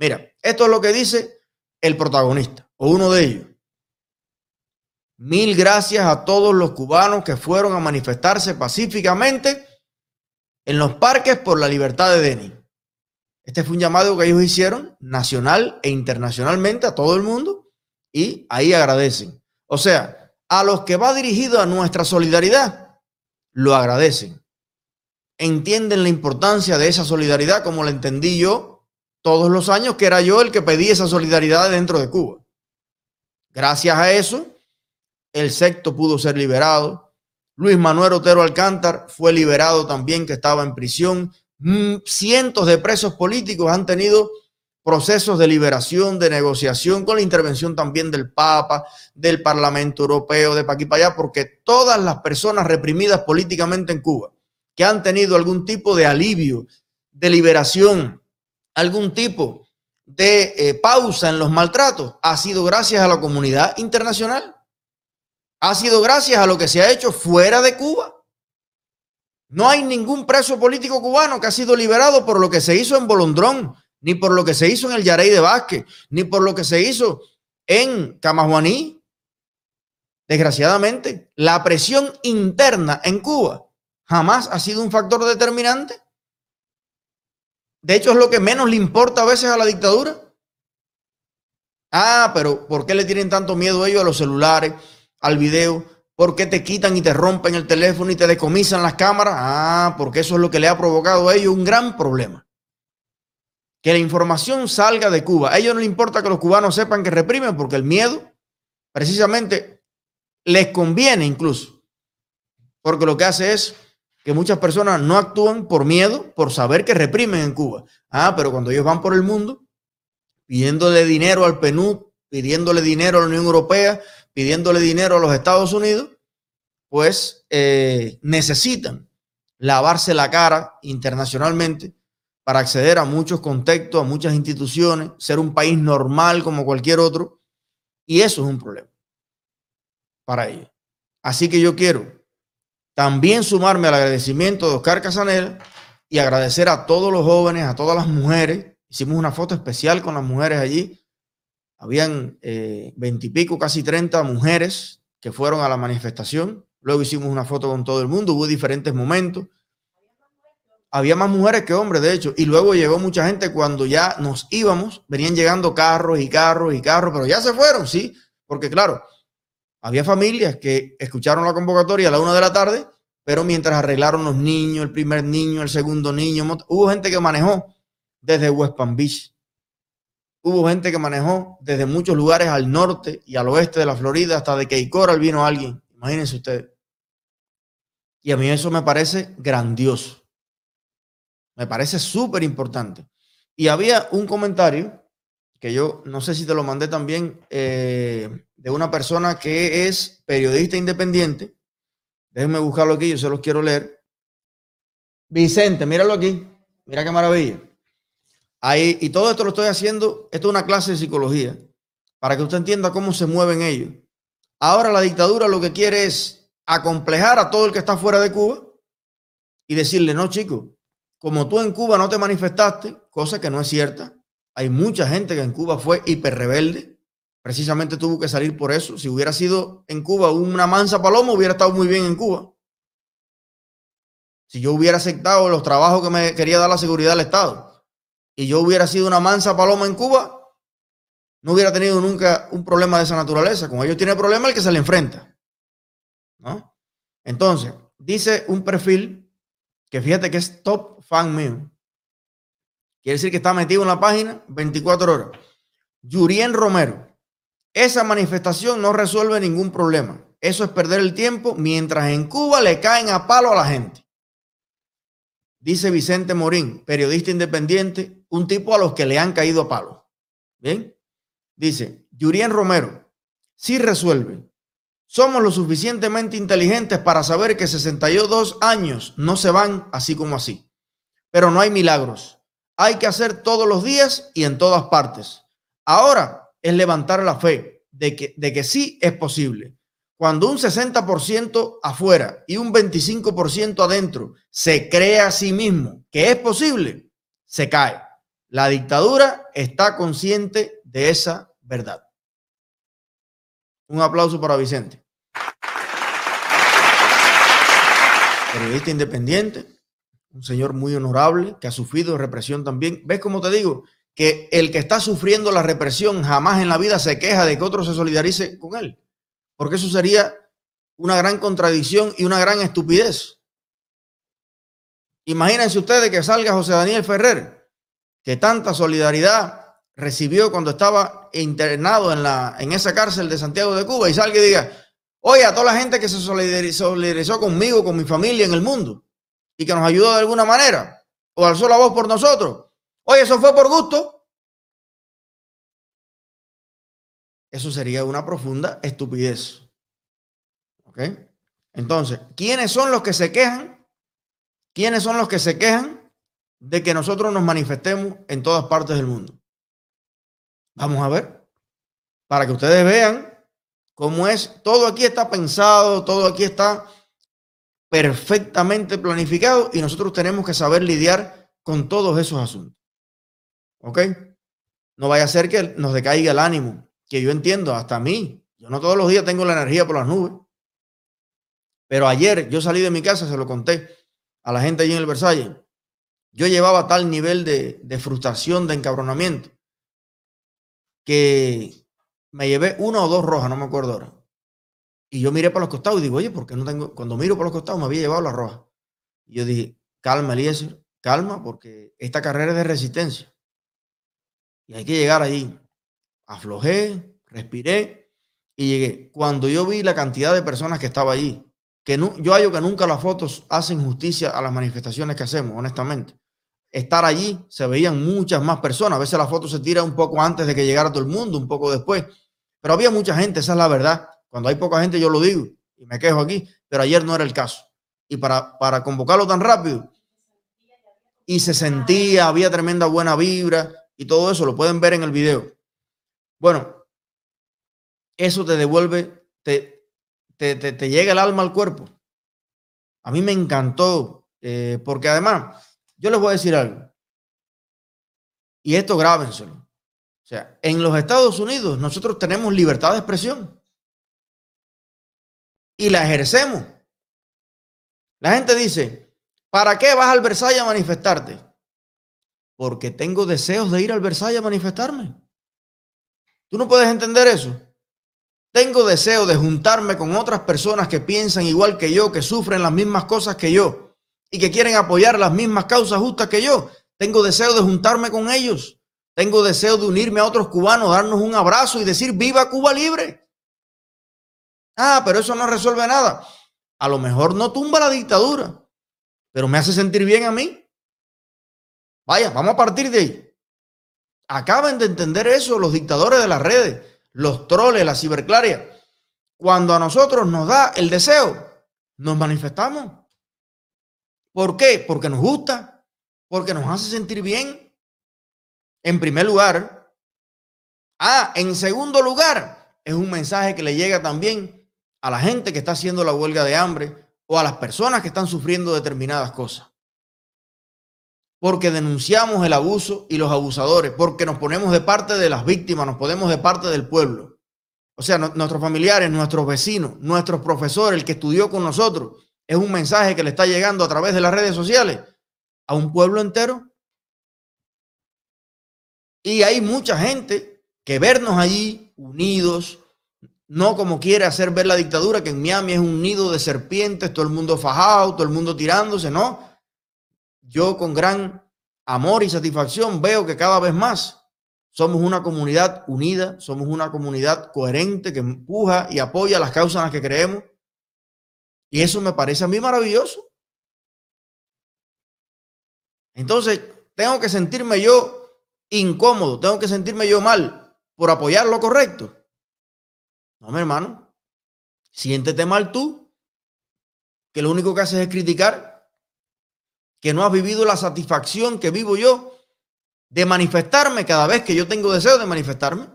Mira, esto es lo que dice el protagonista o uno de ellos. Mil gracias a todos los cubanos que fueron a manifestarse pacíficamente en los parques por la libertad de Denis. Este fue un llamado que ellos hicieron nacional e internacionalmente a todo el mundo y ahí agradecen. O sea, a los que va dirigido a nuestra solidaridad, lo agradecen. Entienden la importancia de esa solidaridad como la entendí yo todos los años, que era yo el que pedí esa solidaridad dentro de Cuba. Gracias a eso, el secto pudo ser liberado. Luis Manuel Otero Alcántar fue liberado también, que estaba en prisión. Mm, cientos de presos políticos han tenido procesos de liberación, de negociación, con la intervención también del Papa, del Parlamento Europeo, de pa' aquí para allá, porque todas las personas reprimidas políticamente en Cuba, que han tenido algún tipo de alivio, de liberación, algún tipo de eh, pausa en los maltratos, ha sido gracias a la comunidad internacional ha sido gracias a lo que se ha hecho fuera de Cuba. No hay ningún preso político cubano que ha sido liberado por lo que se hizo en Bolondrón, ni por lo que se hizo en el Yarey de Vázquez, ni por lo que se hizo en Camajuaní. Desgraciadamente, la presión interna en Cuba jamás ha sido un factor determinante. De hecho, es lo que menos le importa a veces a la dictadura. Ah, pero ¿por qué le tienen tanto miedo ellos a los celulares? al video? ¿Por qué te quitan y te rompen el teléfono y te decomisan las cámaras? Ah, porque eso es lo que le ha provocado a ellos un gran problema. Que la información salga de Cuba. A ellos no les importa que los cubanos sepan que reprimen porque el miedo precisamente les conviene incluso. Porque lo que hace es que muchas personas no actúan por miedo, por saber que reprimen en Cuba. Ah, pero cuando ellos van por el mundo pidiéndole dinero al PNUD, pidiéndole dinero a la Unión Europea, pidiéndole dinero a los Estados Unidos, pues eh, necesitan lavarse la cara internacionalmente para acceder a muchos contextos, a muchas instituciones, ser un país normal como cualquier otro. Y eso es un problema para ellos. Así que yo quiero también sumarme al agradecimiento de Oscar Casanel y agradecer a todos los jóvenes, a todas las mujeres. Hicimos una foto especial con las mujeres allí habían eh, veintipico, casi treinta mujeres que fueron a la manifestación. Luego hicimos una foto con todo el mundo, hubo diferentes momentos. Había más mujeres que hombres, de hecho, y luego llegó mucha gente cuando ya nos íbamos, venían llegando carros y carros y carros, pero ya se fueron, sí, porque claro, había familias que escucharon la convocatoria a la una de la tarde, pero mientras arreglaron los niños, el primer niño, el segundo niño, hubo gente que manejó desde West Palm Beach, Hubo gente que manejó desde muchos lugares al norte y al oeste de la Florida, hasta de Cape Coral vino alguien. Imagínense ustedes. Y a mí eso me parece grandioso. Me parece súper importante. Y había un comentario que yo no sé si te lo mandé también eh, de una persona que es periodista independiente. Déjenme buscarlo aquí, yo se los quiero leer. Vicente, míralo aquí. Mira qué maravilla. Ahí, y todo esto lo estoy haciendo, esto es una clase de psicología, para que usted entienda cómo se mueven ellos. Ahora la dictadura lo que quiere es acomplejar a todo el que está fuera de Cuba y decirle, no, chico, como tú en Cuba no te manifestaste, cosa que no es cierta, hay mucha gente que en Cuba fue hiper rebelde, precisamente tuvo que salir por eso. Si hubiera sido en Cuba una mansa paloma, hubiera estado muy bien en Cuba. Si yo hubiera aceptado los trabajos que me quería dar la seguridad del Estado y yo hubiera sido una mansa paloma en Cuba, no hubiera tenido nunca un problema de esa naturaleza. Como ellos tienen problema, el que se le enfrenta. Entonces, dice un perfil que fíjate que es top fan mío. Quiere decir que está metido en la página 24 horas. Yurien Romero. Esa manifestación no resuelve ningún problema. Eso es perder el tiempo mientras en Cuba le caen a palo a la gente. Dice Vicente Morín, periodista independiente, un tipo a los que le han caído a palo. Bien. Dice, Yurien Romero, sí resuelve. Somos lo suficientemente inteligentes para saber que 62 años no se van así como así. Pero no hay milagros. Hay que hacer todos los días y en todas partes. Ahora es levantar la fe de que, de que sí es posible. Cuando un 60% afuera y un 25% adentro se cree a sí mismo que es posible, se cae. La dictadura está consciente de esa verdad. Un aplauso para Vicente. Periodista independiente, un señor muy honorable que ha sufrido represión también. ¿Ves cómo te digo? Que el que está sufriendo la represión jamás en la vida se queja de que otro se solidarice con él. Porque eso sería una gran contradicción y una gran estupidez. Imagínense ustedes que salga José Daniel Ferrer, que tanta solidaridad recibió cuando estaba internado en, la, en esa cárcel de Santiago de Cuba y salga y diga, oye, a toda la gente que se solidarizó conmigo, con mi familia en el mundo y que nos ayudó de alguna manera o alzó la voz por nosotros, oye, eso fue por gusto. Eso sería una profunda estupidez. ¿Ok? Entonces, ¿quiénes son los que se quejan? ¿Quiénes son los que se quejan de que nosotros nos manifestemos en todas partes del mundo? Vamos a ver, para que ustedes vean cómo es, todo aquí está pensado, todo aquí está perfectamente planificado y nosotros tenemos que saber lidiar con todos esos asuntos. ¿Ok? No vaya a ser que nos decaiga el ánimo, que yo entiendo, hasta a mí, yo no todos los días tengo la energía por las nubes. Pero ayer yo salí de mi casa, se lo conté a la gente allí en el Versalles. Yo llevaba tal nivel de, frustración, de encabronamiento, que me llevé una o dos rojas, no me acuerdo ahora. Y yo miré para los costados y digo, oye, ¿por qué no tengo? Cuando miro para los costados me había llevado la roja. Y yo dije, calma, Eliezer, calma, porque esta carrera es de resistencia. Y hay que llegar allí. Aflojé, respiré y llegué. Cuando yo vi la cantidad de personas que estaba allí, que yo hallo que nunca las fotos hacen justicia a las manifestaciones que hacemos, honestamente. Estar allí se veían muchas más personas. A veces la foto se tira un poco antes de que llegara todo el mundo, un poco después. Pero había mucha gente, esa es la verdad. Cuando hay poca gente yo lo digo y me quejo aquí, pero ayer no era el caso. Y para, para convocarlo tan rápido, y se sentía, había tremenda buena vibra y todo eso, lo pueden ver en el video. Bueno, eso te devuelve, te, te, llega el alma al cuerpo. A mí me encantó, eh, porque además, yo les voy a decir algo, y esto grábenselo. O sea, en los Estados Unidos nosotros tenemos libertad de expresión y la ejercemos. La gente dice, ¿para qué vas al Versalles a manifestarte? Porque tengo deseos de ir al Versalles a manifestarme. ¿Tú no puedes entender eso? Tengo deseo de juntarme con otras personas que piensan igual que yo, que sufren las mismas cosas que yo y que quieren apoyar las mismas causas justas que yo. Tengo deseo de juntarme con ellos. Tengo deseo de unirme a otros cubanos, darnos un abrazo y decir viva Cuba libre. Ah, pero eso no resuelve nada. A lo mejor no tumba la dictadura, pero me hace sentir bien a mí. Vaya, vamos a partir de ahí. Acaben de entender eso los dictadores de las redes los troles, la ciberclaria. Cuando a nosotros nos da el deseo, nos manifestamos. ¿Por qué? Porque nos gusta, porque nos hace sentir bien. En primer lugar. Ah, en segundo lugar, es un mensaje que le llega también a la gente que está haciendo la huelga de hambre o a las personas que están sufriendo determinadas cosas porque denunciamos el abuso y los abusadores, porque nos ponemos de parte de las víctimas, nos ponemos de parte del pueblo. O sea, nuestros familiares, nuestros vecinos, nuestros profesores, el que estudió con nosotros, es un mensaje que le está llegando a través de las redes sociales a un pueblo entero. Y hay mucha gente que vernos allí unidos, no como quiere hacer ver la dictadura, que en Miami es un nido de serpientes, todo el mundo fajado, todo el mundo tirándose, no yo con gran amor y satisfacción veo que cada vez más somos una comunidad unida, somos una comunidad coherente que empuja y apoya las causas en las que creemos. Y eso me parece a mí maravilloso. Entonces, tengo que sentirme yo incómodo, tengo que sentirme yo mal por apoyar lo correcto. No, mi hermano, siéntete mal tú, que lo único que haces es criticar que no has vivido la satisfacción que vivo yo de manifestarme cada vez que yo tengo deseo de manifestarme.